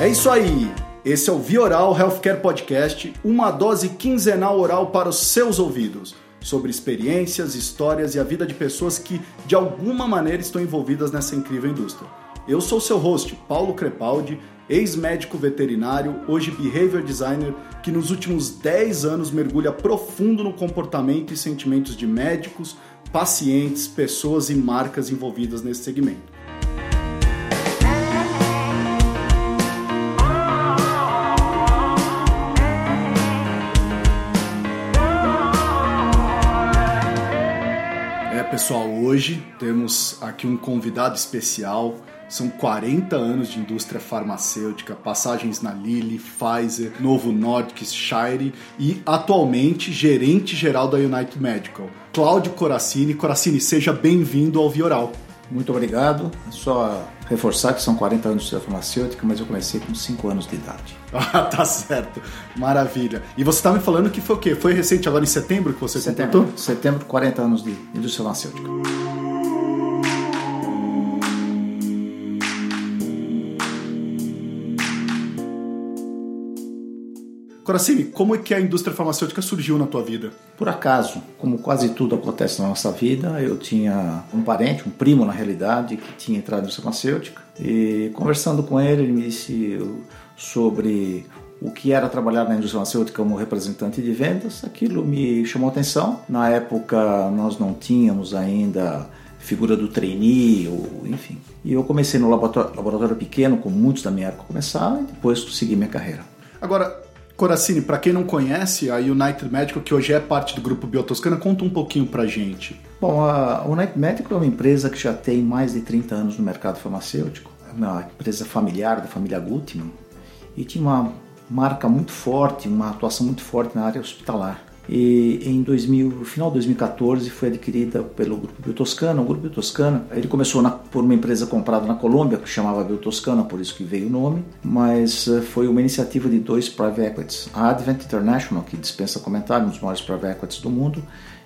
É isso aí. Esse é o Vioral Healthcare Podcast, uma dose quinzenal oral para os seus ouvidos, sobre experiências, histórias e a vida de pessoas que de alguma maneira estão envolvidas nessa incrível indústria. Eu sou seu host, Paulo Crepaldi, ex-médico veterinário, hoje behavior designer, que nos últimos 10 anos mergulha profundo no comportamento e sentimentos de médicos, pacientes, pessoas e marcas envolvidas nesse segmento. Pessoal, hoje temos aqui um convidado especial. São 40 anos de indústria farmacêutica, passagens na Lilly, Pfizer, Novo Nordisk, Shire e atualmente gerente geral da United Medical. Cláudio Coracini. Coracini, seja bem-vindo ao Vioral. Muito obrigado. Só reforçar que são 40 anos de indústria farmacêutica, mas eu comecei com 5 anos de idade. Ah, tá certo. Maravilha. E você estava tá me falando que foi o quê? Foi recente agora em setembro que você setembro, completou? Setembro, 40 anos de indústria farmacêutica. Coracini, como é que a indústria farmacêutica surgiu na tua vida? Por acaso, como quase tudo acontece na nossa vida, eu tinha um parente, um primo na realidade, que tinha entrado na indústria farmacêutica e conversando com ele, ele me disse sobre o que era trabalhar na indústria farmacêutica como representante de vendas. Aquilo me chamou a atenção. Na época, nós não tínhamos ainda figura do trainee, ou, enfim. E eu comecei no laboratório, laboratório pequeno, como muitos da minha época começaram, e depois segui minha carreira. Agora, Coracini, para quem não conhece, a United Medical, que hoje é parte do grupo Biotoscana, conta um pouquinho para gente. Bom, a United Medical é uma empresa que já tem mais de 30 anos no mercado farmacêutico. É uma empresa familiar da família Gutmann e tinha uma marca muito forte, uma atuação muito forte na área hospitalar e em 2000, no final de 2014 foi adquirida pelo grupo Biotoscana. O grupo Biotoscana, ele começou na, por uma empresa comprada na Colômbia que chamava Biotoscana, por isso que veio o nome, mas uh, foi uma iniciativa de dois private equities. A Advent International, que dispensa comentário, um dos maiores private equities do mundo,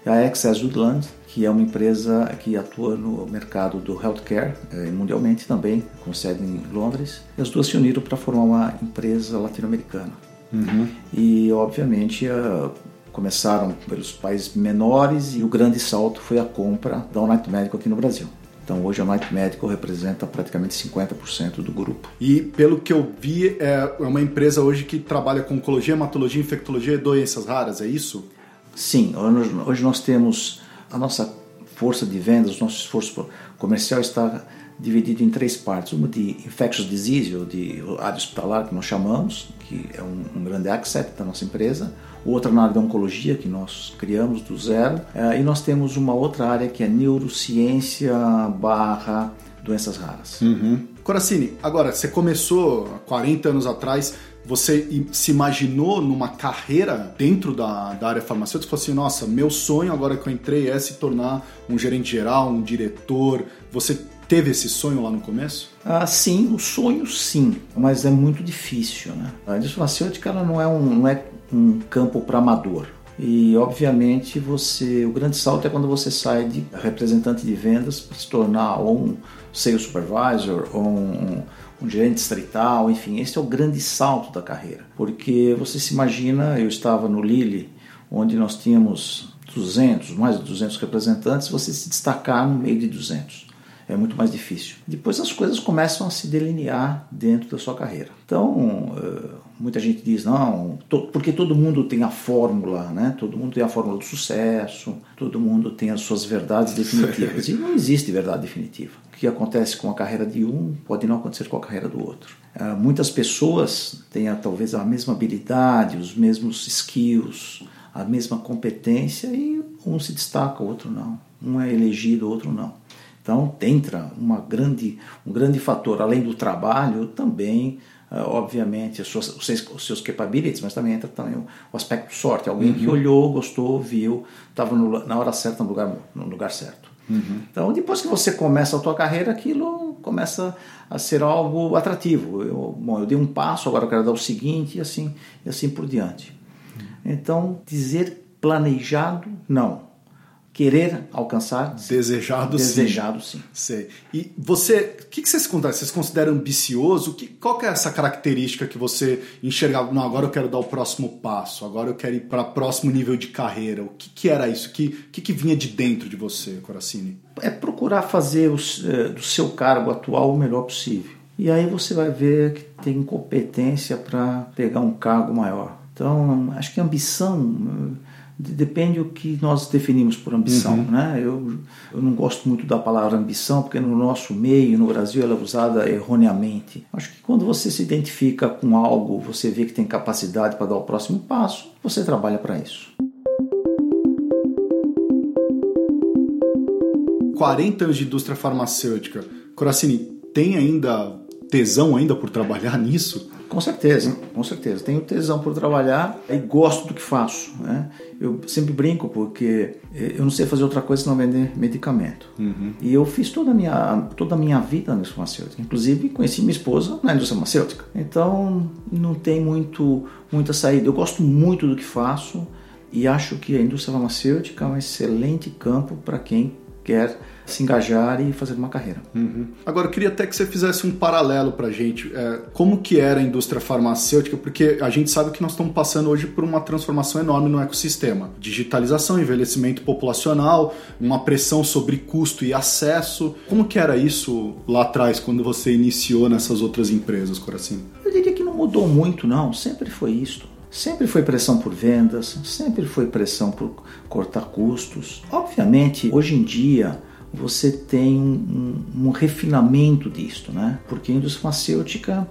e a Access Woodland, que é uma empresa que atua no mercado do healthcare eh, mundialmente também, com sede em Londres. E as duas se uniram para formar uma empresa latino-americana. Uhum. E, obviamente, uh, começaram pelos países menores e o grande salto foi a compra da United Medical aqui no Brasil. Então hoje a United Medical representa praticamente 50% do grupo. E pelo que eu vi, é uma empresa hoje que trabalha com oncologia, hematologia, infectologia e doenças raras, é isso? Sim, hoje nós temos a nossa força de vendas, o nosso esforço comercial está dividido em três partes. Uma de infectious disease, ou de área hospitalar, que nós chamamos, que é um, um grande asset da nossa empresa. Outra na área da oncologia, que nós criamos do zero. Uh, e nós temos uma outra área que é neurociência barra doenças raras. Uhum. Agora, você começou há 40 anos atrás você se imaginou numa carreira dentro da, da área farmacêutica? Você falou assim, nossa, meu sonho agora que eu entrei é se tornar um gerente geral, um diretor. Você teve esse sonho lá no começo? Ah, sim, o sonho sim, mas é muito difícil, né? A farmacêutica ela não é um, não é um campo para amador. E obviamente você, o grande salto é quando você sai de representante de vendas para se tornar ou um sales supervisor ou um, um gerente distrital, enfim, esse é o grande salto da carreira. Porque você se imagina, eu estava no Lilly, onde nós tínhamos 200, mais de 200 representantes, você se destacar no meio de 200 é muito mais difícil. Depois as coisas começam a se delinear dentro da sua carreira. Então, eh, muita gente diz, não, porque todo mundo tem a fórmula, né? Todo mundo tem a fórmula do sucesso, todo mundo tem as suas verdades definitivas. E não existe verdade definitiva. O que acontece com a carreira de um pode não acontecer com a carreira do outro. Eh, muitas pessoas têm talvez a mesma habilidade, os mesmos skills, a mesma competência e um se destaca, o outro não. Um é elegido, o outro não. Então entra uma grande, um grande fator, além do trabalho, também, uh, obviamente, as suas, os, seus, os seus capabilities, mas também entra também o, o aspecto sorte. Alguém uhum. que olhou, gostou, viu, estava na hora certa, no lugar, no lugar certo. Uhum. Então, depois que você começa a tua carreira, aquilo começa a ser algo atrativo. Eu, bom, eu dei um passo, agora eu quero dar o seguinte, e assim, e assim por diante. Uhum. Então, dizer planejado, não querer alcançar. Desejado, Desejado sim. sim. Sei. E você, o que, que vocês consideram? Vocês consideram ambicioso? Que, qual que é essa característica que você enxergava? Não, agora eu quero dar o próximo passo, agora eu quero ir para o próximo nível de carreira. O que, que era isso? O que, que, que vinha de dentro de você, Coracini? É procurar fazer os, é, do seu cargo atual o melhor possível. E aí você vai ver que tem competência para pegar um cargo maior. Então, acho que ambição depende do que nós definimos por ambição. Uhum. Né? Eu, eu não gosto muito da palavra ambição, porque no nosso meio, no Brasil, ela é usada erroneamente. Acho que quando você se identifica com algo, você vê que tem capacidade para dar o próximo passo, você trabalha para isso. 40 anos de indústria farmacêutica. Coracini, tem ainda tesão ainda por trabalhar nisso? Com certeza, com certeza. Tenho tesão por trabalhar e gosto do que faço. Né? Eu sempre brinco porque eh, eu não sei fazer outra coisa senão vender medicamento. Uhum. E eu fiz toda a minha, toda a minha vida na indústria farmacêutica. Inclusive conheci minha esposa na indústria farmacêutica. Então não tem muito, muita saída. Eu gosto muito do que faço e acho que a indústria farmacêutica é um excelente campo para quem quer se engajar e fazer uma carreira. Uhum. Agora, eu queria até que você fizesse um paralelo para a gente. É, como que era a indústria farmacêutica? Porque a gente sabe que nós estamos passando hoje por uma transformação enorme no ecossistema. Digitalização, envelhecimento populacional, uma pressão sobre custo e acesso. Como que era isso lá atrás, quando você iniciou nessas outras empresas, Coração? Eu diria que não mudou muito, não. Sempre foi isso. Sempre foi pressão por vendas, sempre foi pressão por cortar custos. Obviamente, hoje em dia, você tem um, um, um refinamento disto, né? Porque a indústria farmacêutica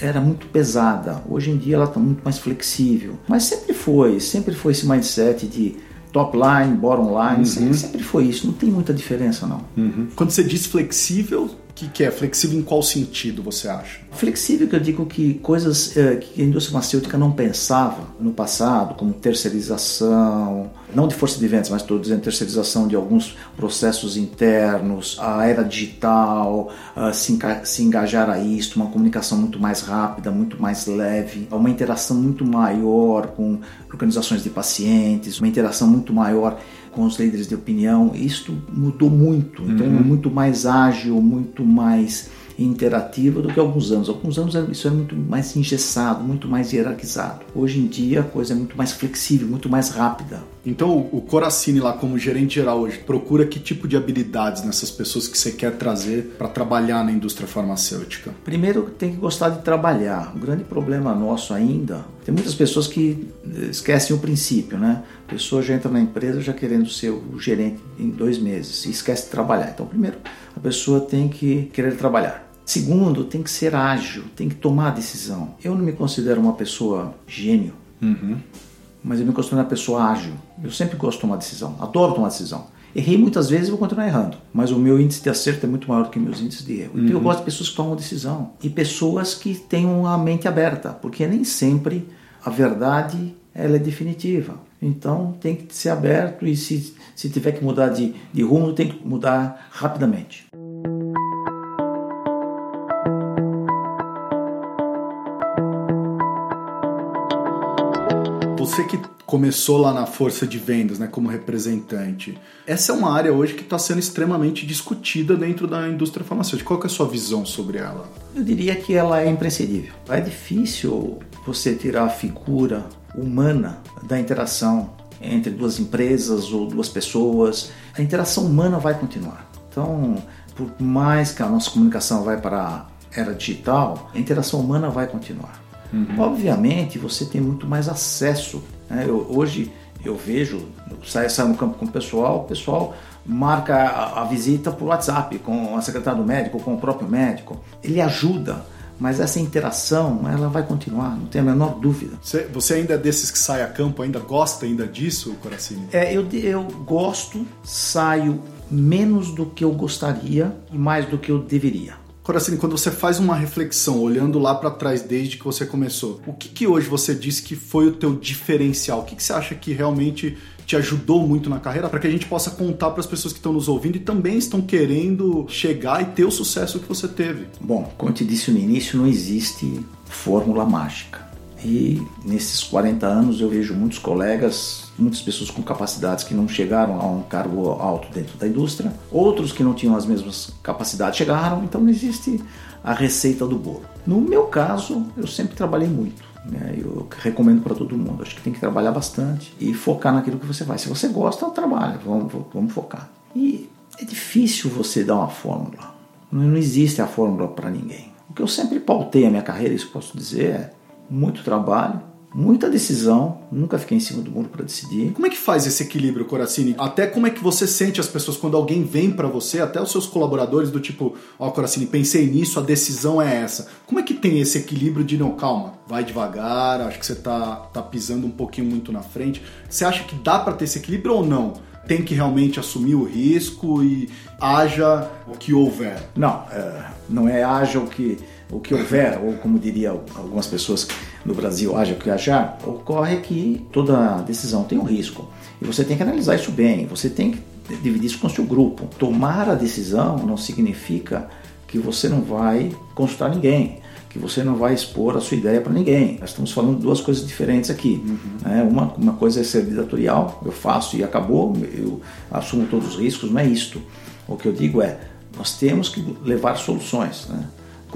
era muito pesada. Hoje em dia ela está muito mais flexível. Mas sempre foi, sempre foi esse mindset de top line, bottom line, uhum. sempre foi isso. Não tem muita diferença não. Uhum. Quando você diz flexível, que, que é flexível em qual sentido você acha? Flexível que eu digo que coisas é, que a indústria farmacêutica não pensava no passado, como terceirização, não de força de vendas, mas estou dizendo terceirização de alguns processos internos, a era digital, uh, se, se engajar a isto, uma comunicação muito mais rápida, muito mais leve, uma interação muito maior com organizações de pacientes, uma interação muito maior com os líderes de opinião, isto mudou muito. Então, uhum. é muito mais ágil, muito mais interativa do que alguns anos. Alguns anos isso era muito mais engessado, muito mais hierarquizado. Hoje em dia a coisa é muito mais flexível, muito mais rápida. Então o Coracini lá como gerente geral hoje procura que tipo de habilidades nessas pessoas que você quer trazer para trabalhar na indústria farmacêutica? Primeiro tem que gostar de trabalhar. O grande problema nosso ainda, tem muitas pessoas que eh, esquecem o princípio, né? A pessoa já entra na empresa já querendo ser o gerente em dois meses e esquece de trabalhar. Então primeiro a pessoa tem que querer trabalhar. Segundo, tem que ser ágil, tem que tomar decisão. Eu não me considero uma pessoa gênio, uhum. mas eu me considero uma pessoa ágil. Eu sempre gosto de tomar decisão, adoro tomar decisão. Errei muitas vezes e vou continuar errando, mas o meu índice de acerto é muito maior do que meus índices de erro. Uhum. Então eu uhum. gosto de pessoas que tomam decisão e pessoas que tenham a mente aberta, porque nem sempre a verdade ela é definitiva. Então tem que ser aberto e se, se tiver que mudar de, de rumo, tem que mudar rapidamente. Você que começou lá na força de vendas, né, como representante, essa é uma área hoje que está sendo extremamente discutida dentro da indústria farmacêutica. Qual é a sua visão sobre ela? Eu diria que ela é imprescindível. É difícil você tirar a figura humana da interação entre duas empresas ou duas pessoas. A interação humana vai continuar. Então, por mais que a nossa comunicação vai para a era digital, a interação humana vai continuar. Uhum. Obviamente, você tem muito mais acesso. Né? Eu, hoje eu vejo, eu saio, saio no campo com o pessoal, o pessoal marca a, a visita por WhatsApp com a secretária do médico, com o próprio médico. Ele ajuda, mas essa interação ela vai continuar, não tem a menor dúvida. Você, você ainda é desses que sai a campo, ainda gosta ainda disso, Coracini? É, eu, eu gosto, saio menos do que eu gostaria e mais do que eu deveria. Coracini, quando você faz uma reflexão, olhando lá para trás desde que você começou, o que, que hoje você disse que foi o teu diferencial? O que, que você acha que realmente te ajudou muito na carreira para que a gente possa contar para as pessoas que estão nos ouvindo e também estão querendo chegar e ter o sucesso que você teve? Bom, como eu te disse no início, não existe fórmula mágica. E nesses 40 anos eu vejo muitos colegas, muitas pessoas com capacidades que não chegaram a um cargo alto dentro da indústria, outros que não tinham as mesmas capacidades chegaram, então não existe a receita do bolo. No meu caso, eu sempre trabalhei muito. Né? Eu recomendo para todo mundo. Acho que tem que trabalhar bastante e focar naquilo que você faz. Se você gosta, trabalha. Vamos, vamos focar. E é difícil você dar uma fórmula. Não existe a fórmula para ninguém. O que eu sempre pautei a minha carreira, isso posso dizer, é muito trabalho, muita decisão, nunca fiquei em cima do muro para decidir. Como é que faz esse equilíbrio, Coracini? Até como é que você sente as pessoas quando alguém vem para você, até os seus colaboradores do tipo, ó, oh, Coracini, pensei nisso, a decisão é essa. Como é que tem esse equilíbrio de não, calma, vai devagar, acho que você tá, tá pisando um pouquinho muito na frente. Você acha que dá para ter esse equilíbrio ou não? Tem que realmente assumir o risco e haja o que houver? Não, é, não é haja o que o que houver, ou como diria algumas pessoas no Brasil, haja o que achar, ocorre que toda decisão tem um risco. E você tem que analisar isso bem, você tem que dividir isso com o seu grupo. Tomar a decisão não significa que você não vai consultar ninguém, que você não vai expor a sua ideia para ninguém. Nós estamos falando de duas coisas diferentes aqui. Uhum. Né? Uma, uma coisa é ser ditatorial, eu faço e acabou, eu assumo todos os riscos, não é isto. O que eu digo é, nós temos que levar soluções. Né?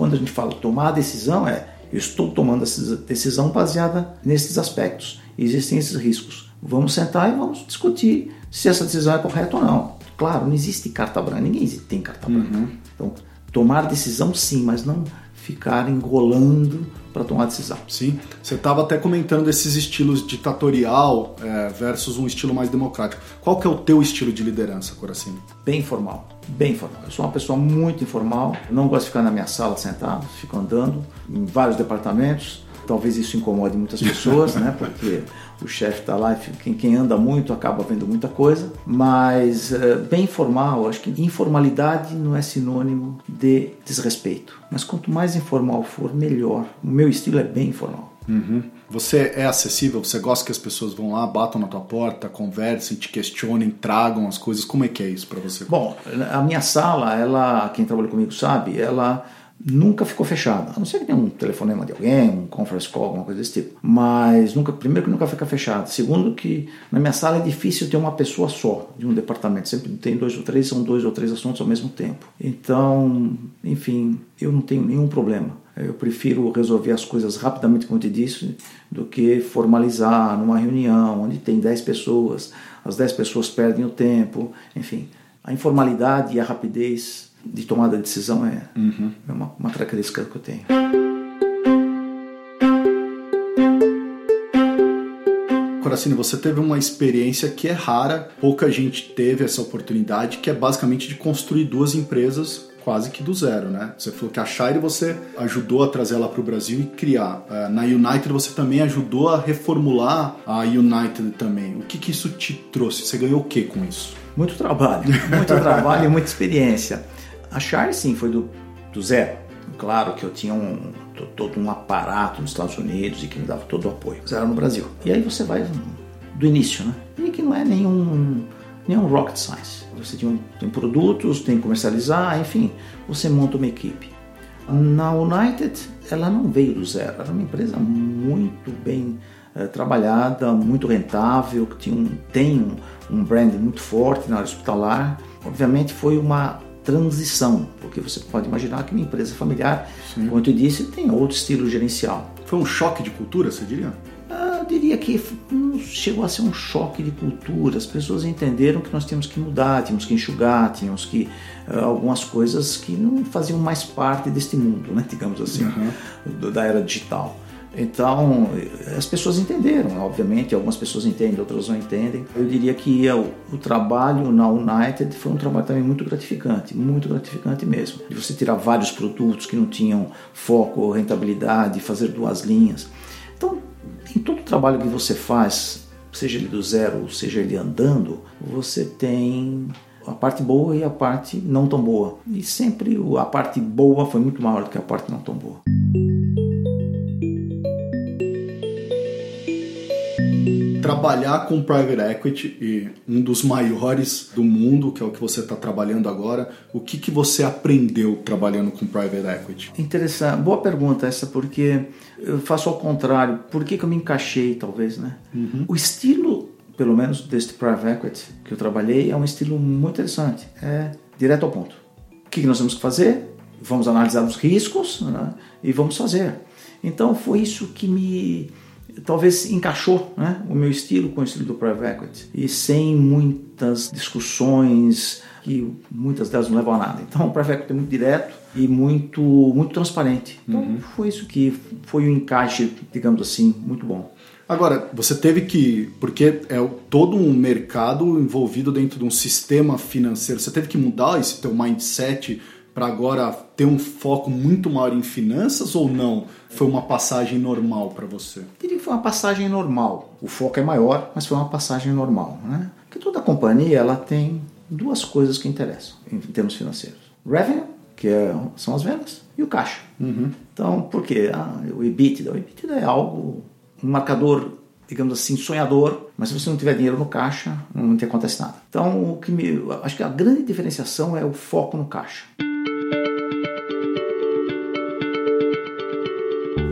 Quando a gente fala tomar a decisão, é eu estou tomando essa decisão baseada nesses aspectos. Existem esses riscos. Vamos sentar e vamos discutir se essa decisão é correta ou não. Claro, não existe carta branca, ninguém tem carta branca. Uhum. Então, tomar decisão sim, mas não ficar engolando para tomar decisão. Sim, você estava até comentando desses estilos ditatorial é, versus um estilo mais democrático. Qual que é o teu estilo de liderança, Coracini? Bem informal, bem informal. Eu sou uma pessoa muito informal, não gosto de ficar na minha sala sentado, fico andando em vários departamentos. Talvez isso incomode muitas pessoas, né? Porque o chefe está lá, quem, quem anda muito acaba vendo muita coisa, mas é, bem informal, acho que informalidade não é sinônimo de desrespeito. Mas quanto mais informal for, melhor. O meu estilo é bem informal. Uhum. Você é acessível? Você gosta que as pessoas vão lá, batam na tua porta, conversem, te questionem, tragam as coisas? Como é que é isso para você? Bom, a minha sala, ela, quem trabalha comigo sabe, ela nunca ficou fechada. A não ser que tenha um telefonema de alguém, um conference call, alguma coisa desse tipo. Mas nunca, primeiro que nunca fica fechada. Segundo que na minha sala é difícil ter uma pessoa só de um departamento. Sempre tem dois ou três, são dois ou três assuntos ao mesmo tempo. Então, enfim, eu não tenho nenhum problema. Eu prefiro resolver as coisas rapidamente, como eu te disse, do que formalizar numa reunião onde tem 10 pessoas, as 10 pessoas perdem o tempo, enfim. A informalidade e a rapidez de tomada de decisão é, uhum. é uma, uma característica que eu tenho. Coracini, você teve uma experiência que é rara, pouca gente teve essa oportunidade, que é basicamente de construir duas empresas quase que do zero, né? Você falou que a Shire você ajudou a trazer ela para o Brasil e criar. É, na United você também ajudou a reformular a United também. O que, que isso te trouxe? Você ganhou o que com isso? Muito trabalho, muito trabalho e muita experiência. A sim, foi do, do zero. Claro que eu tinha um, todo um aparato nos Estados Unidos e que me dava todo o apoio. Zero no Brasil. E aí você vai do início, né? E que não é nenhum, nenhum rocket science. Você tem, um, tem produtos, tem que comercializar, enfim, você monta uma equipe. Na United, ela não veio do zero. Era uma empresa muito bem é, trabalhada, muito rentável, que tinha um, tem um, um brand muito forte na área hospitalar. Obviamente foi uma transição, porque você pode imaginar que uma empresa familiar, Sim. como eu disse, tem outro estilo gerencial. Foi um choque de cultura, você diria? Ah, eu diria que chegou a ser um choque de cultura. As pessoas entenderam que nós tínhamos que mudar, tínhamos que enxugar, tínhamos que uh, algumas coisas que não faziam mais parte deste mundo, né, digamos assim, uhum. da era digital. Então, as pessoas entenderam, obviamente, algumas pessoas entendem, outras não entendem. Eu diria que o, trabalho na United foi um trabalho também muito gratificante, muito gratificante mesmo. De você tirar vários produtos que não tinham foco rentabilidade, fazer duas linhas. Então, em todo trabalho que você faz, seja ele do zero, seja ele andando, você tem a parte boa e a parte não tão boa. E sempre a parte boa foi muito maior do que a parte não tão boa. Trabalhar com private equity e um dos maiores do mundo, que é o que você está trabalhando agora, o que, que você aprendeu trabalhando com private equity? Interessante, boa pergunta essa, porque eu faço ao contrário. Por que, que eu me encaixei, talvez, né? Uhum. O estilo, pelo menos deste private equity que eu trabalhei, é um estilo muito interessante. É direto ao ponto. O que, que nós temos que fazer? Vamos analisar os riscos né? e vamos fazer. Então foi isso que me talvez encaixou né, o meu estilo com o estilo do private equity e sem muitas discussões que muitas delas não levam a nada. Então o private equity é muito direto e muito muito transparente. Então uhum. foi isso que foi o um encaixe, digamos assim, muito bom. Agora, você teve que, porque é todo um mercado envolvido dentro de um sistema financeiro, você teve que mudar esse teu mindset para agora ter um foco muito maior em finanças ou não? Foi uma passagem normal para você? Eu diria que foi uma passagem normal. O foco é maior, mas foi uma passagem normal, né? Porque toda companhia ela tem duas coisas que interessam em termos financeiros: revenue, que é, são as vendas, e o caixa. Uhum. Então, por quê? Ah, o EBITDA, o EBITDA é algo um marcador digamos assim, sonhador, mas se você não tiver dinheiro no caixa, não te acontece nada. Então, o que me, acho que a grande diferenciação é o foco no caixa.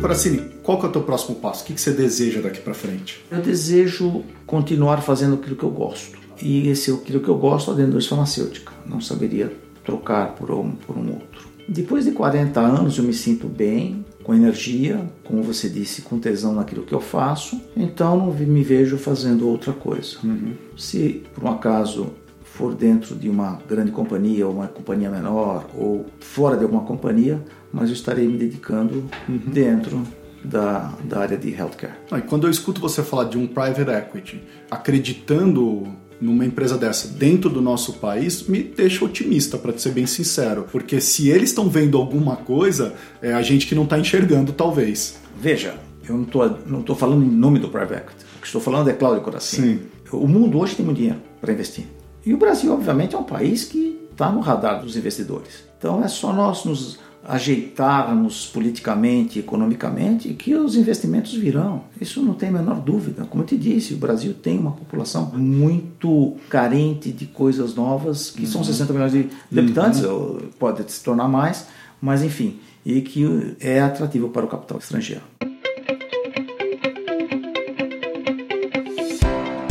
Fracine, qual que é o teu próximo passo? O que, que você deseja daqui para frente? Eu desejo continuar fazendo aquilo que eu gosto. E esse aquilo que eu gosto é dentro da farmacêutica. Não saberia trocar por um, por um outro. Depois de 40 anos eu me sinto bem, com energia, como você disse, com tesão naquilo que eu faço. Então não me vejo fazendo outra coisa. Uhum. Se por um acaso for dentro de uma grande companhia ou uma companhia menor ou fora de alguma companhia, mas eu estarei me dedicando uhum. dentro da, da área de healthcare. Ah, e quando eu escuto você falar de um private equity, acreditando numa empresa dessa dentro do nosso país me deixa otimista, para ser bem sincero. Porque se eles estão vendo alguma coisa, é a gente que não está enxergando, talvez. Veja, eu não estou não tô falando em nome do private equity. O que estou falando é Cláudio Coração. Sim. O mundo hoje tem muito dinheiro para investir. E o Brasil, obviamente, é um país que está no radar dos investidores. Então é só nós nos ajeitarmos politicamente, economicamente, que os investimentos virão. Isso não tem a menor dúvida. Como eu te disse, o Brasil tem uma população muito carente de coisas novas, que uhum. são 60 milhões de, habitantes, uhum. pode se tornar mais, mas enfim, e que é atrativo para o capital estrangeiro.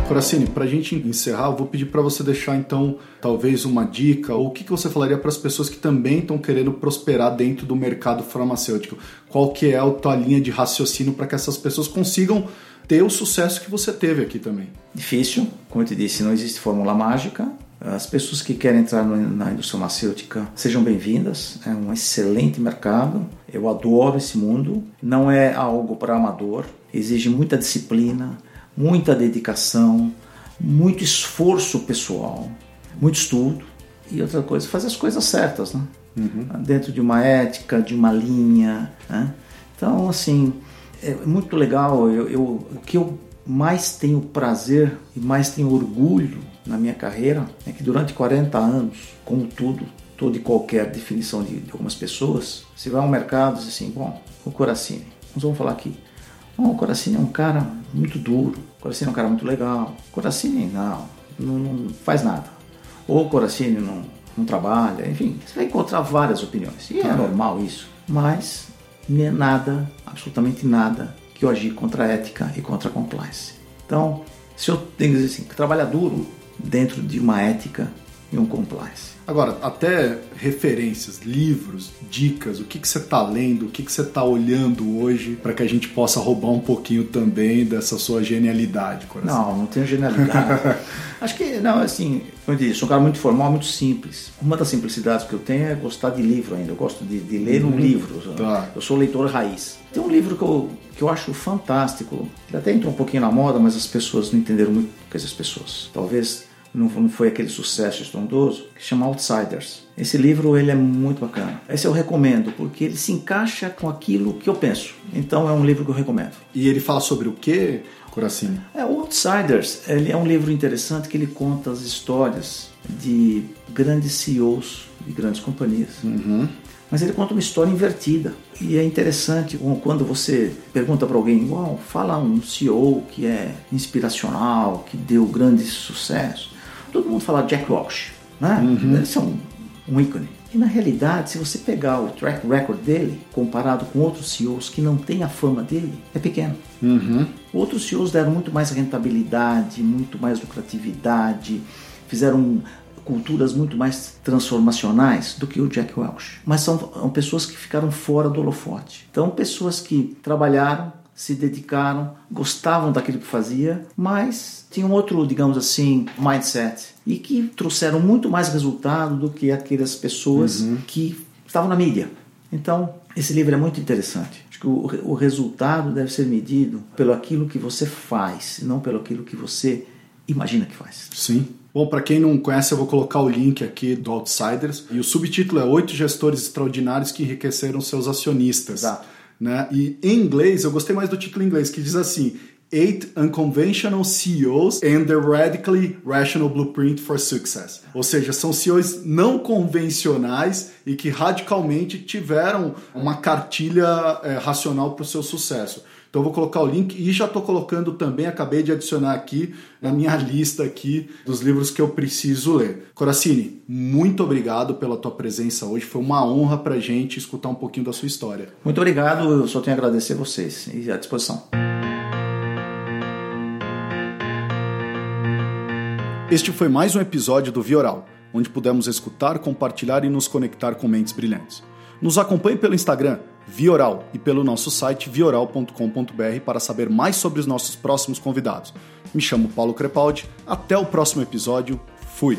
Coracini, para a gente encerrar, eu vou pedir para você deixar então talvez uma dica ou o que, que você falaria para as pessoas que também estão querendo prosperar dentro do mercado farmacêutico. Qual que é a tua linha de raciocínio para que essas pessoas consigam ter o sucesso que você teve aqui também? Difícil, como eu te disse, não existe fórmula mágica. As pessoas que querem entrar na indústria farmacêutica sejam bem-vindas. É um excelente mercado. Eu adoro esse mundo. Não é algo para amador. Exige muita disciplina, muita dedicação, muito esforço pessoal, muito estudo e outra coisa, fazer as coisas certas, né? Uhum. Dentro de uma ética, de uma linha, né? Então, assim, é muito legal. Eu, eu, o que eu mais tenho prazer e mais tenho orgulho na minha carreira é que durante 40 anos, como tudo, toda e qualquer definição de, de algumas pessoas, você vai ao mercado e diz assim, bom, o Coracine, nós vamos falar aqui, Bom, o Coracini é um cara muito duro, o Coracini é um cara muito legal, o Coracini não, não, não faz nada. Ou o Coracini não, não trabalha, enfim, você vai encontrar várias opiniões. E é normal isso, mas nem nada, absolutamente nada, que eu agir contra a ética e contra a compliance. Então, se eu tenho que dizer assim, que trabalha duro dentro de uma ética e um compliance. Agora, até referências, livros, dicas, o que, que você está lendo, o que, que você está olhando hoje para que a gente possa roubar um pouquinho também dessa sua genialidade, coração? Não, não tenho genialidade. Acho que, não, assim, como eu disse, sou um cara muito formal, muito simples. Uma das simplicidades que eu tenho é gostar de livro ainda. Eu gosto de, de ler uhum. um livro. Tá. Eu sou leitor raiz. Tem um livro que eu, que eu acho fantástico. Ele até entrou um pouquinho na moda, mas as pessoas não entenderam muito. Quer dizer, as pessoas. Talvez não, foi aquele sucesso estrondoso, que chama Outsiders. Esse livro ele é muito bacana. Esse eu recomendo porque ele se encaixa com aquilo que eu penso. Então é um livro que eu recomendo. E ele fala sobre o que, Coracini? É, o Outsiders ele é um livro interessante que ele conta as histórias de grandes CEOs de grandes companhias. Uhum. Mas ele conta uma história invertida. E é interessante quando você pergunta para alguém, uau, fala um CEO que é inspiracional, que deu grande sucesso. Todo mundo fala Jack Welch, né? Uhum. Esse é um, um ícone. E na realidade, se você pegar o track record dele, comparado com outros CEOs que não têm a fama dele, é pequeno. Uhum. Outros CEOs deram muito mais rentabilidade, muito mais lucratividade, fizeram culturas muito mais transformacionais do que o Jack Welch. Mas são, são pessoas que ficaram fora do holofote. Então, pessoas que trabalharam, se dedicaram, gostavam daquilo que fazia, mas tinham outro, digamos assim, mindset e que trouxeram muito mais resultado do que aquelas pessoas uhum. que estavam na mídia. Então, esse livro é muito interessante. Acho que o, o resultado deve ser medido pelo aquilo que você faz, não pelo aquilo que você imagina que faz. Sim. Bom, para quem não conhece, eu vou colocar o link aqui do Outsiders. E o subtítulo é Oito Gestores Extraordinários que Enriqueceram Seus Acionistas. Exato. Né? E em inglês, eu gostei mais do título em inglês, que diz assim: Eight Unconventional CEOs and the Radically Rational Blueprint for Success. Ou seja, são CEOs não convencionais e que radicalmente tiveram uma cartilha é, racional para o seu sucesso. Então eu vou colocar o link e já estou colocando também, acabei de adicionar aqui na minha lista aqui dos livros que eu preciso ler. Coracini, muito obrigado pela tua presença hoje. Foi uma honra para gente escutar um pouquinho da sua história. Muito obrigado, eu só tenho a agradecer a vocês e à disposição. Este foi mais um episódio do Vioral, onde pudemos escutar, compartilhar e nos conectar com mentes brilhantes. Nos acompanhe pelo Instagram, Vioral, e pelo nosso site vioral.com.br para saber mais sobre os nossos próximos convidados. Me chamo Paulo Crepaldi, até o próximo episódio, fui!